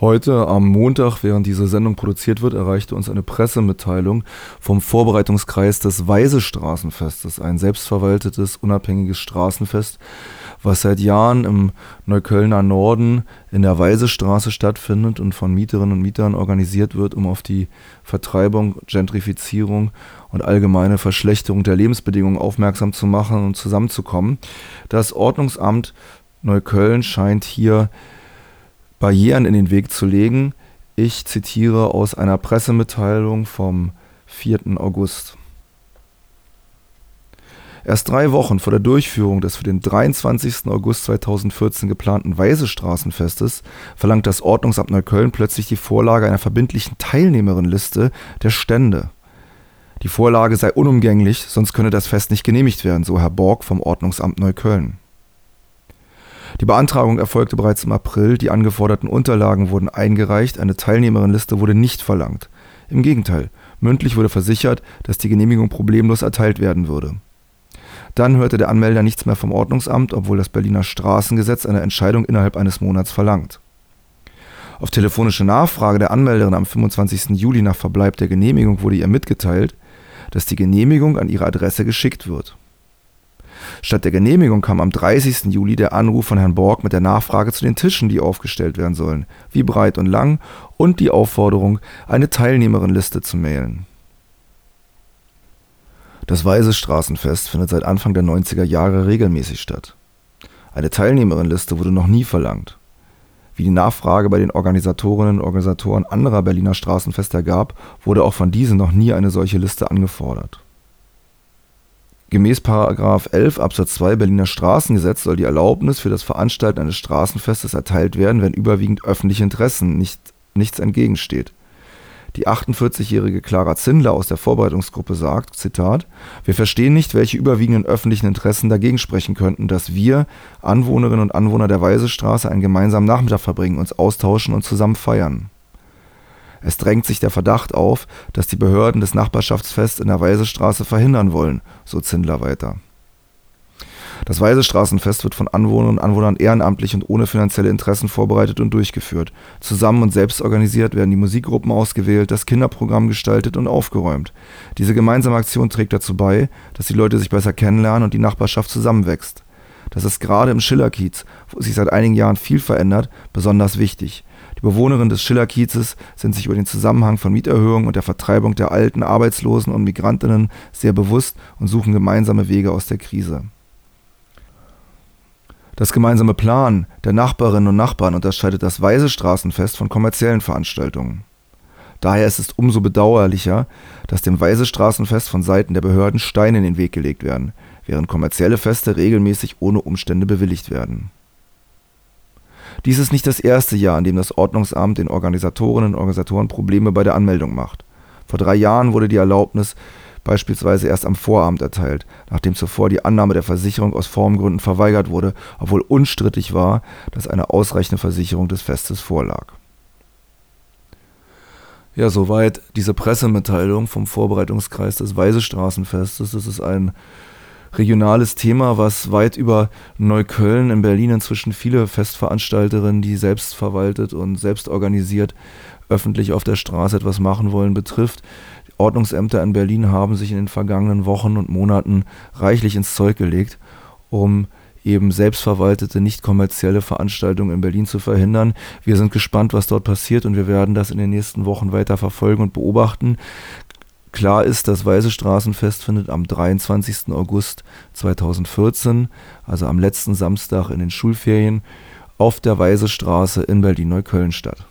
Heute am Montag, während diese Sendung produziert wird, erreichte uns eine Pressemitteilung vom Vorbereitungskreis des Weisestraßenfestes, ein selbstverwaltetes, unabhängiges Straßenfest, was seit Jahren im Neuköllner Norden in der Weisestraße stattfindet und von Mieterinnen und Mietern organisiert wird, um auf die Vertreibung, Gentrifizierung und allgemeine Verschlechterung der Lebensbedingungen aufmerksam zu machen und zusammenzukommen. Das Ordnungsamt Neukölln scheint hier Barrieren in den Weg zu legen. Ich zitiere aus einer Pressemitteilung vom 4. August. Erst drei Wochen vor der Durchführung des für den 23. August 2014 geplanten Weisestraßenfestes verlangt das Ordnungsamt Neukölln plötzlich die Vorlage einer verbindlichen Teilnehmerinnenliste der Stände. Die Vorlage sei unumgänglich, sonst könne das Fest nicht genehmigt werden, so Herr Borg vom Ordnungsamt Neukölln. Die Beantragung erfolgte bereits im April, die angeforderten Unterlagen wurden eingereicht, eine Teilnehmerinnenliste wurde nicht verlangt. Im Gegenteil, mündlich wurde versichert, dass die Genehmigung problemlos erteilt werden würde. Dann hörte der Anmelder nichts mehr vom Ordnungsamt, obwohl das Berliner Straßengesetz eine Entscheidung innerhalb eines Monats verlangt. Auf telefonische Nachfrage der Anmelderin am 25. Juli nach Verbleib der Genehmigung wurde ihr mitgeteilt, dass die Genehmigung an ihre Adresse geschickt wird Statt der Genehmigung kam am 30. Juli der Anruf von Herrn Borg mit der Nachfrage zu den Tischen, die aufgestellt werden sollen, wie breit und lang, und die Aufforderung, eine Teilnehmerinnenliste zu mailen. Das Weise Straßenfest findet seit Anfang der 90er Jahre regelmäßig statt. Eine Teilnehmerinnenliste wurde noch nie verlangt. Wie die Nachfrage bei den Organisatorinnen und Organisatoren anderer Berliner Straßenfeste ergab, wurde auch von diesen noch nie eine solche Liste angefordert Gemäß § 11 Absatz 2 Berliner Straßengesetz soll die Erlaubnis für das Veranstalten eines Straßenfestes erteilt werden, wenn überwiegend öffentliche Interessen nicht, nichts entgegensteht. Die 48-jährige Clara Zindler aus der Vorbereitungsgruppe sagt, Zitat, Wir verstehen nicht, welche überwiegenden öffentlichen Interessen dagegen sprechen könnten, dass wir, Anwohnerinnen und Anwohner der Weisestraße, einen gemeinsamen Nachmittag verbringen, uns austauschen und zusammen feiern es drängt sich der Verdacht auf, dass die Behörden das Nachbarschaftsfest in der Weisestraße verhindern wollen, so Zindler weiter. Das Weisestraßenfest wird von Anwohnerinnen und Anwohnern ehrenamtlich und ohne finanzielle Interessen vorbereitet und durchgeführt. Zusammen und selbst organisiert werden die Musikgruppen ausgewählt, das Kinderprogramm gestaltet und aufgeräumt. Diese gemeinsame Aktion trägt dazu bei, dass die Leute sich besser kennenlernen und die Nachbarschaft zusammenwächst. Das ist gerade im Schillerkiez, wo sich seit einigen Jahren viel verändert, besonders wichtig. Die Bewohnerinnen des Schillerkiezes sind sich über den Zusammenhang von Mieterhöhungen und der Vertreibung der alten Arbeitslosen und Migrantinnen sehr bewusst und suchen gemeinsame Wege aus der Krise. Das gemeinsame Plan der Nachbarinnen und Nachbarn unterscheidet das Weise Straßenfest von kommerziellen Veranstaltungen. Daher ist es umso bedauerlicher, dass dem Weise Straßenfest von Seiten der Behörden Steine in den Weg gelegt werden, während kommerzielle Feste regelmäßig ohne Umstände bewilligt werden dies ist nicht das erste Jahr, in dem das Ordnungsamt den Organisatorinnen und Organisatoren Probleme bei der Anmeldung macht. Vor drei Jahren wurde die Erlaubnis beispielsweise erst am Vorabend erteilt, nachdem zuvor die Annahme der Versicherung aus Formgründen verweigert wurde, obwohl unstrittig war, dass eine ausreichende Versicherung des Festes vorlag. Ja, soweit diese Pressemitteilung vom Vorbereitungskreis des Weisestraßenfestes. Das ist ein regionales Thema, was weit über Neukölln in Berlin inzwischen viele Festveranstalterinnen, die selbst verwaltet und selbst organisiert öffentlich auf der Straße etwas machen wollen, betrifft. Ordnungsämter in Berlin haben sich in den vergangenen Wochen und Monaten reichlich ins Zeug gelegt, um eben selbstverwaltete, nicht kommerzielle Veranstaltungen in Berlin zu verhindern. Wir sind gespannt, was dort passiert und wir werden das in den nächsten Wochen weiter verfolgen und beobachten. Klar ist, das Weiße Straßenfest findet am 23. August 2014, also am letzten Samstag in den Schulferien, auf der Weiße Straße in Berlin-Neukölln statt